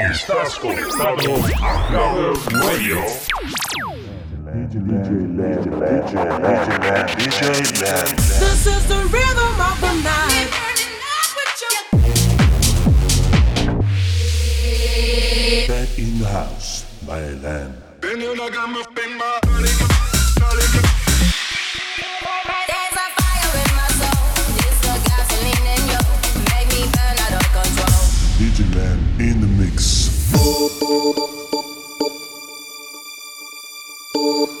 Estás conectado a Radio. This is the rhythm of the night. Back in the house by Lamb. Then you know I got my thing, my body,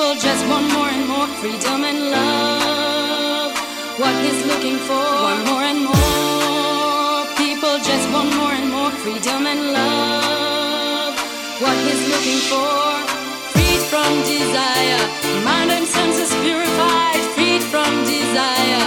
people just want more and more freedom and love. What he's looking for, one more and more people just want more and more freedom and love what he's looking for. Freed from desire, mind and senses purified. Freed from desire,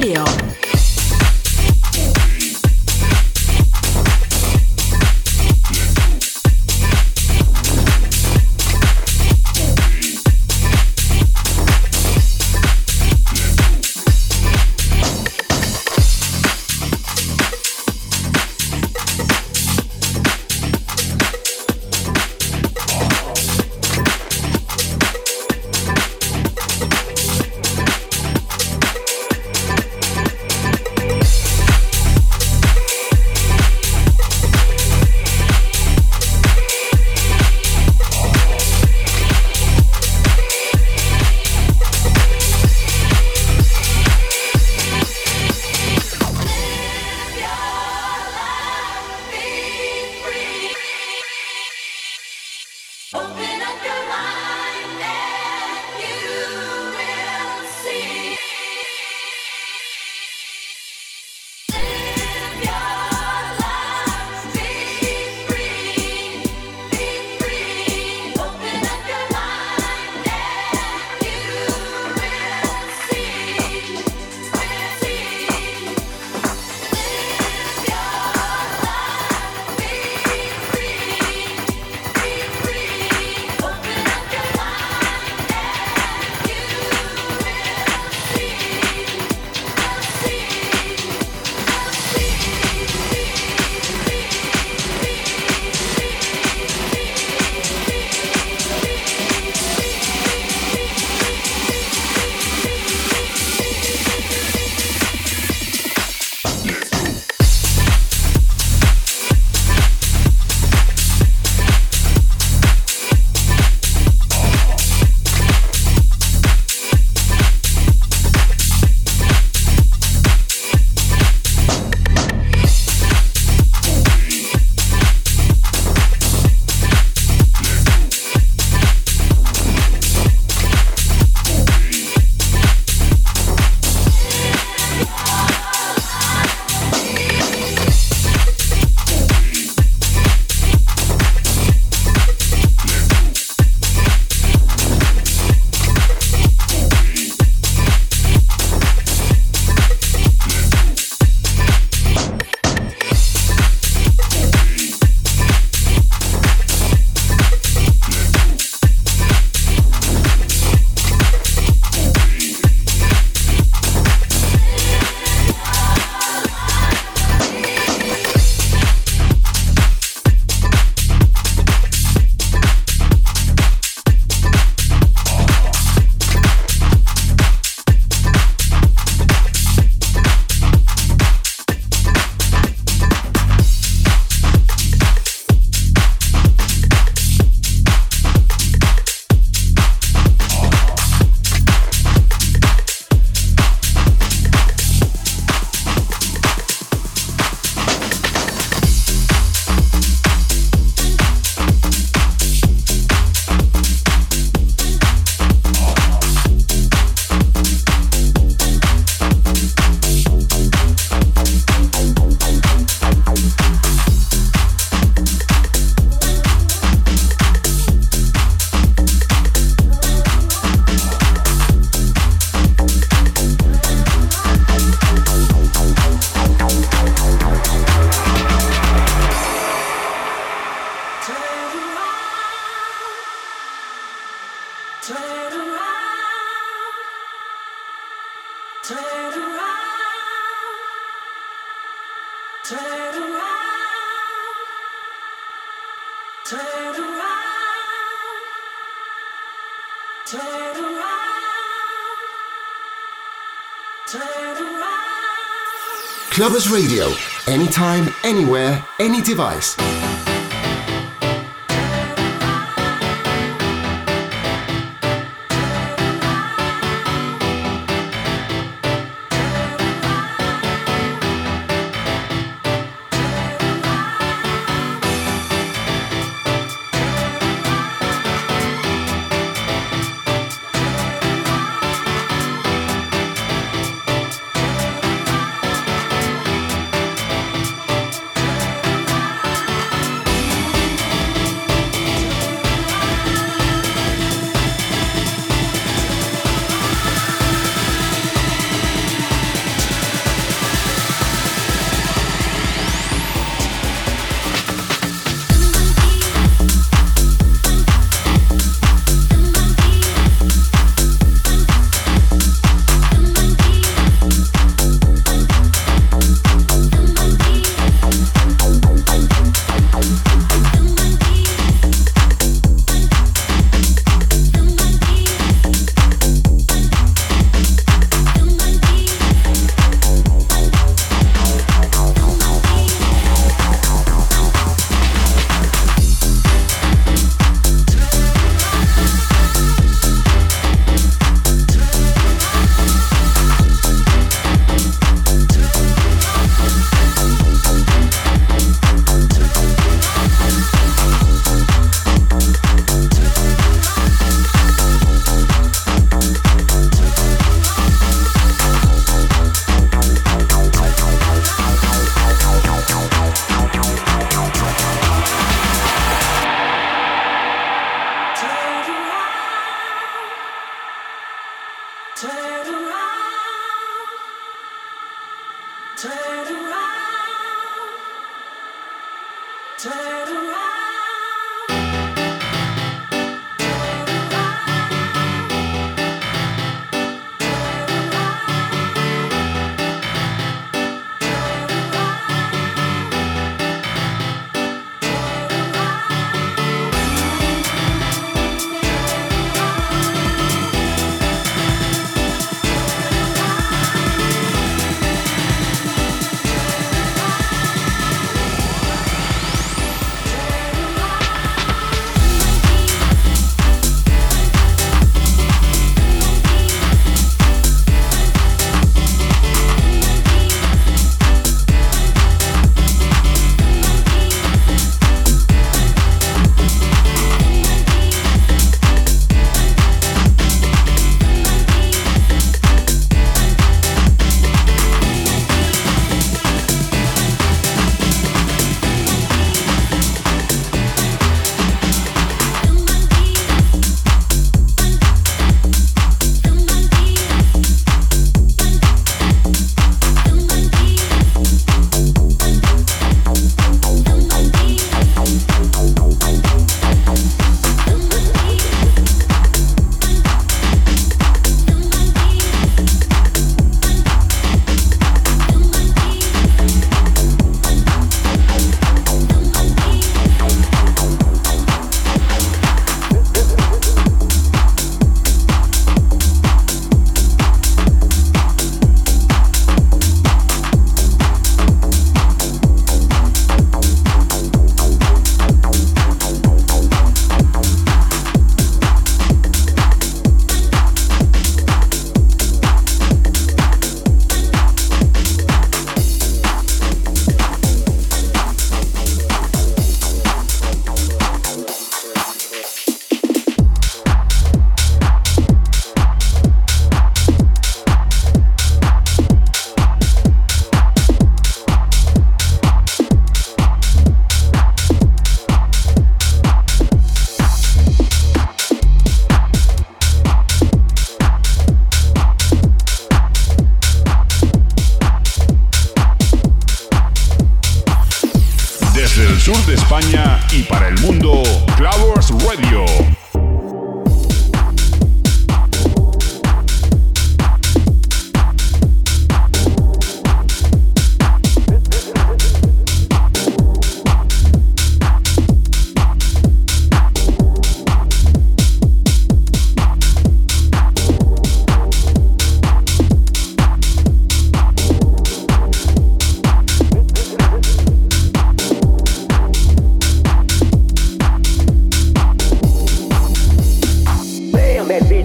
Radio. Clubbers Radio. Anytime, anywhere, any device.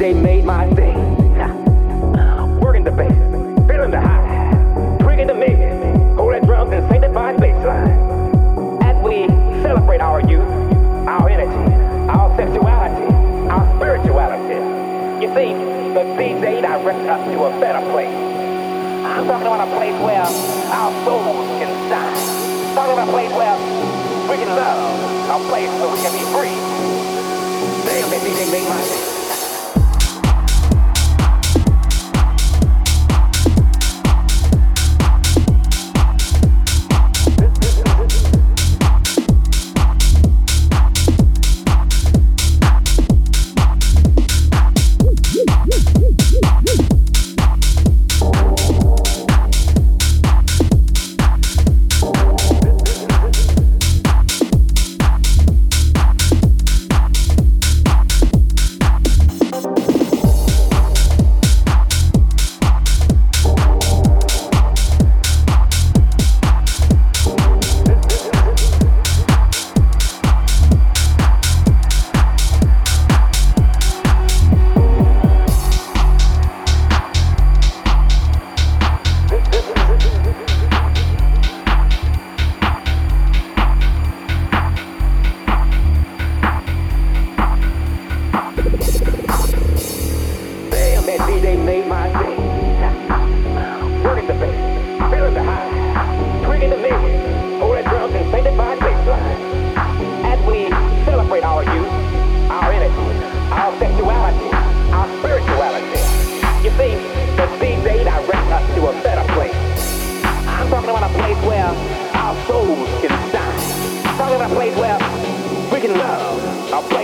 they made my day. Working the bass, feeling the high, tweaking the mix, holding drums and sanctified baseline. As we celebrate our youth, our energy, our sexuality, our spirituality, you see, the DJ directs us to a better place. I'm talking about a place where our souls can shine. Talking about a place where we can love, a place where we can be free. Damn, that DJ made my day.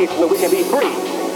Where we can be free.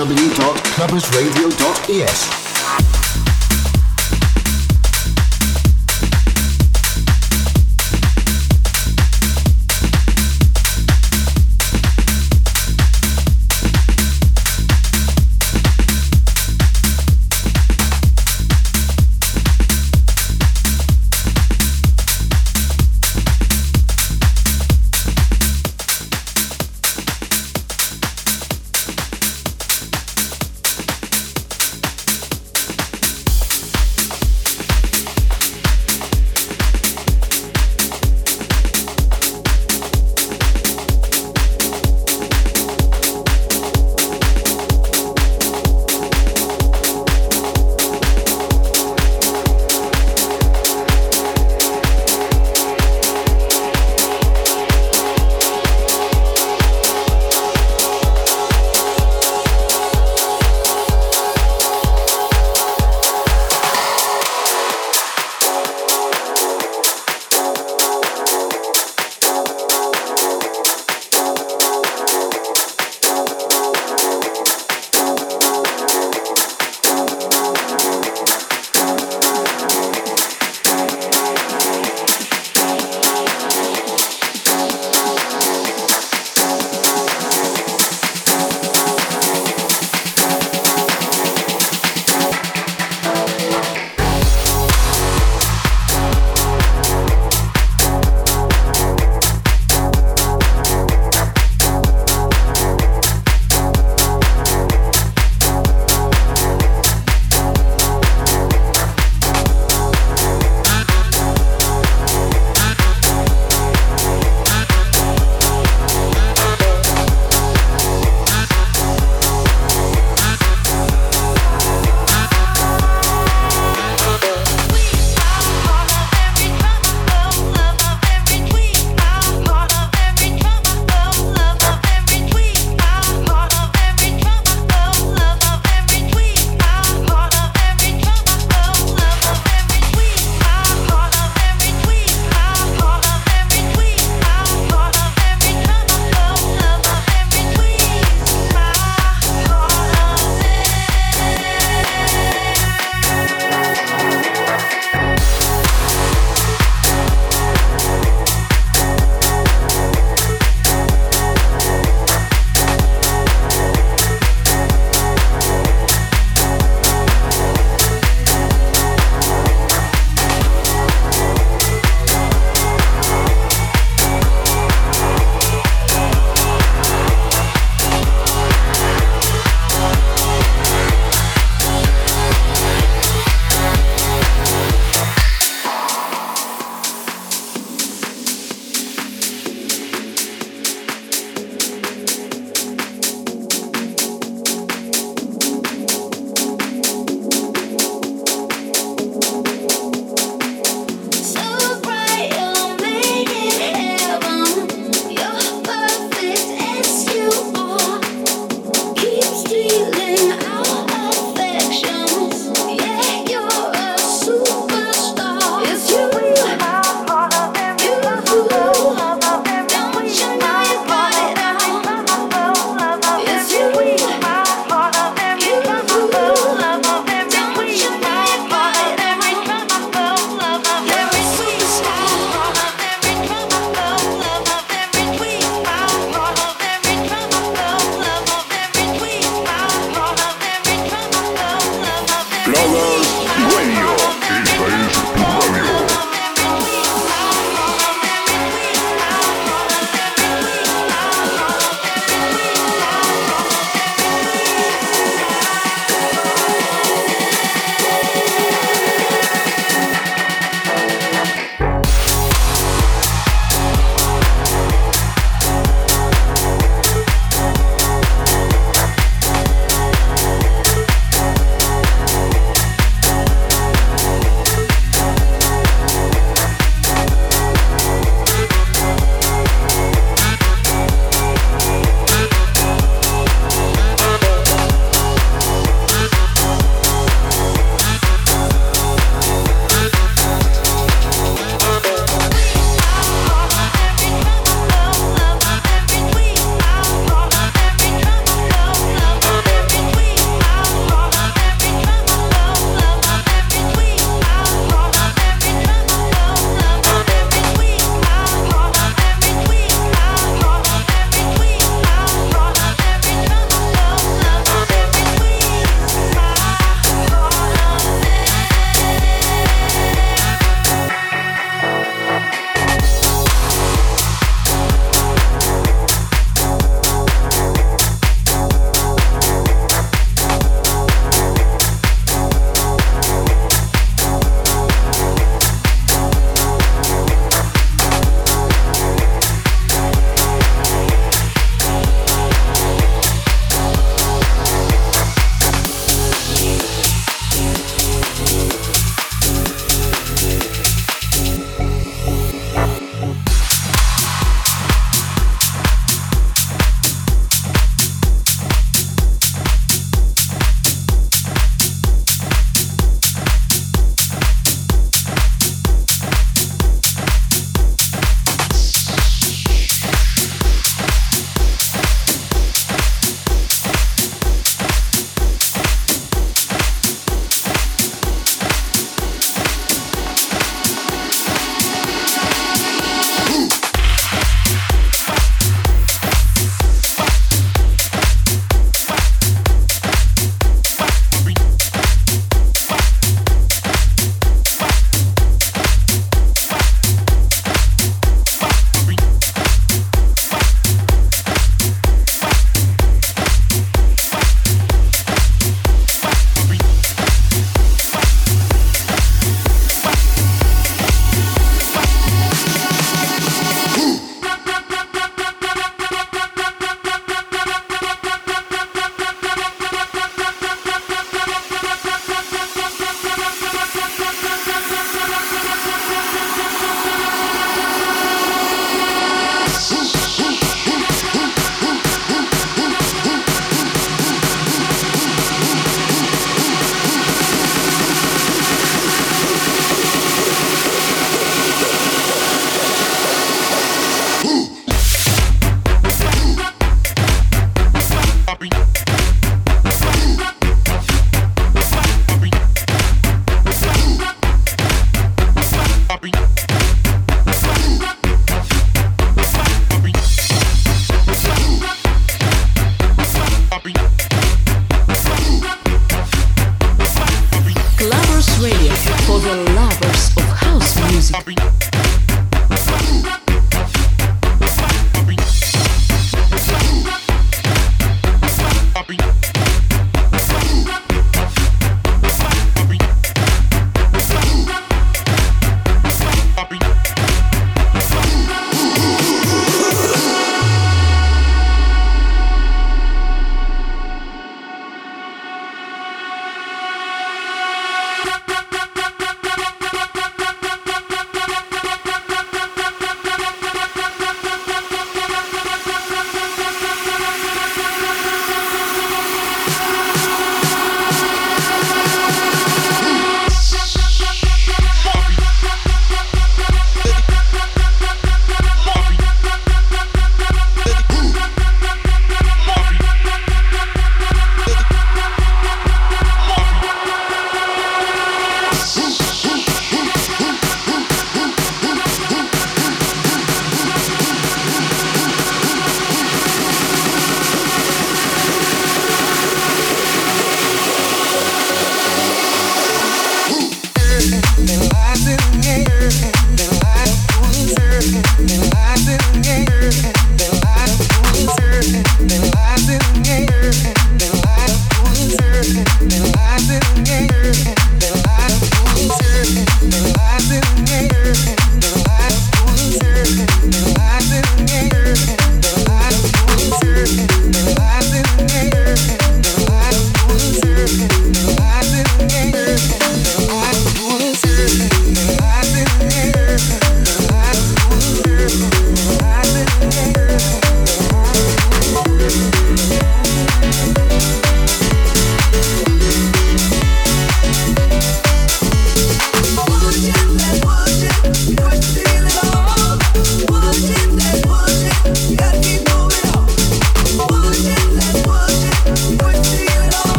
www.clubbersradio.es.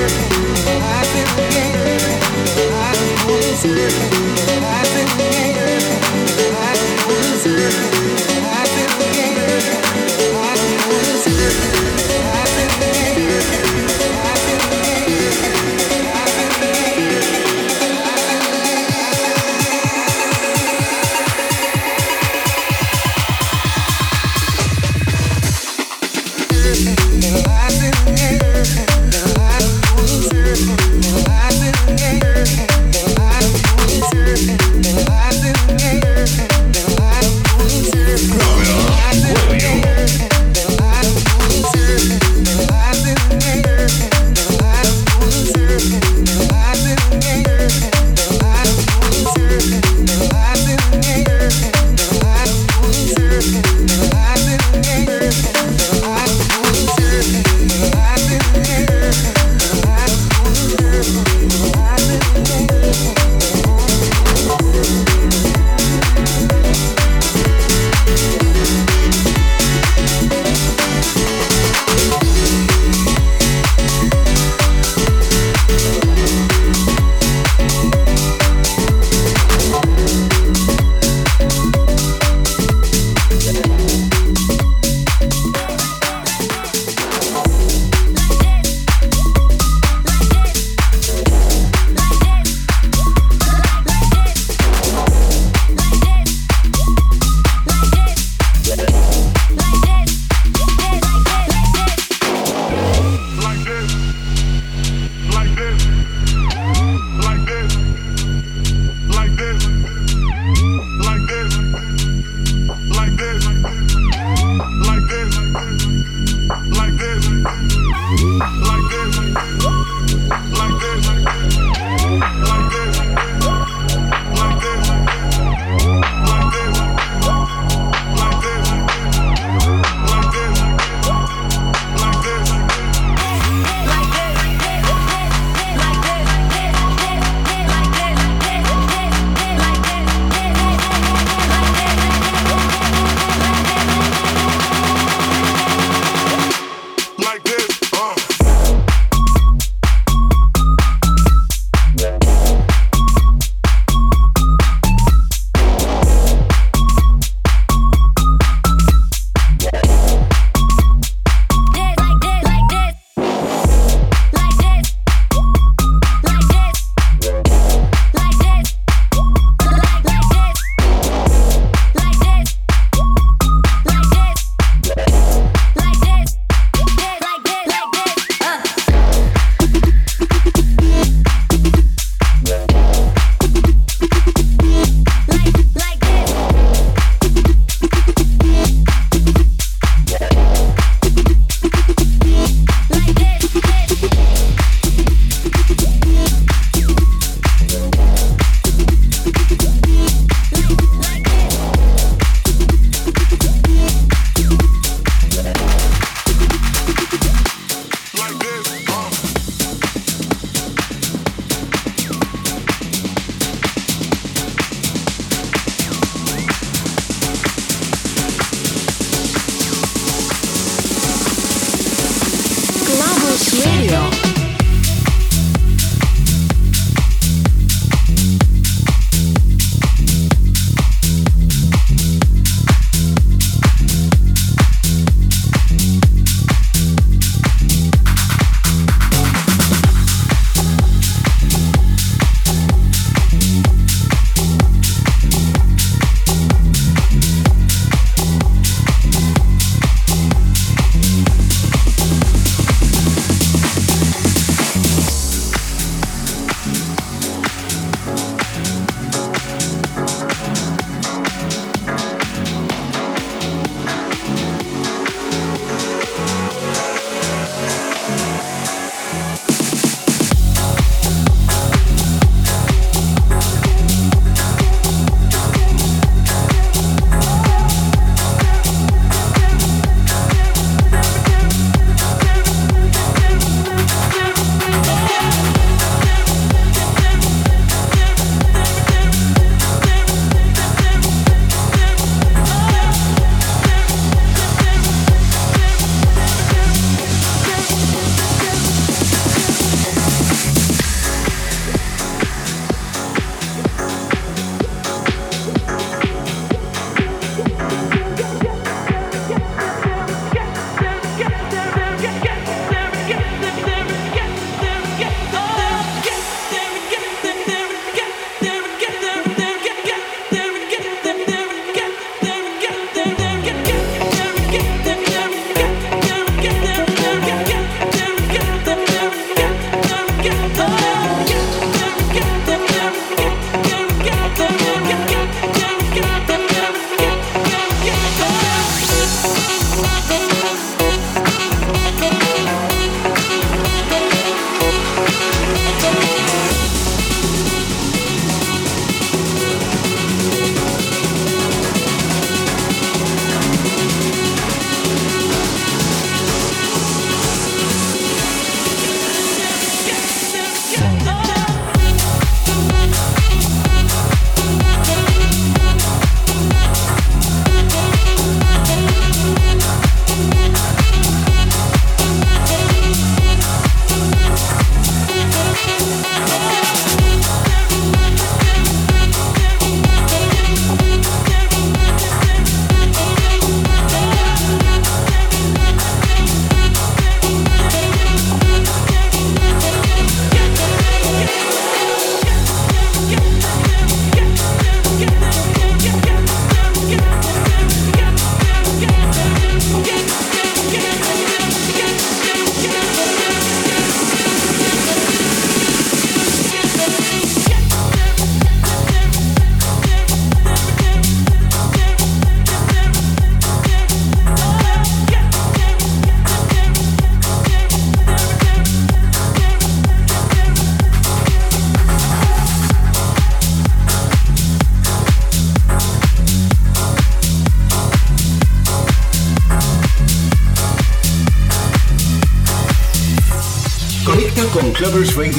beautiful. Radio.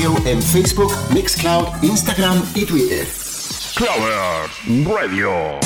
En Facebook, Mixcloud, Instagram y Twitter. Clubbers Radio.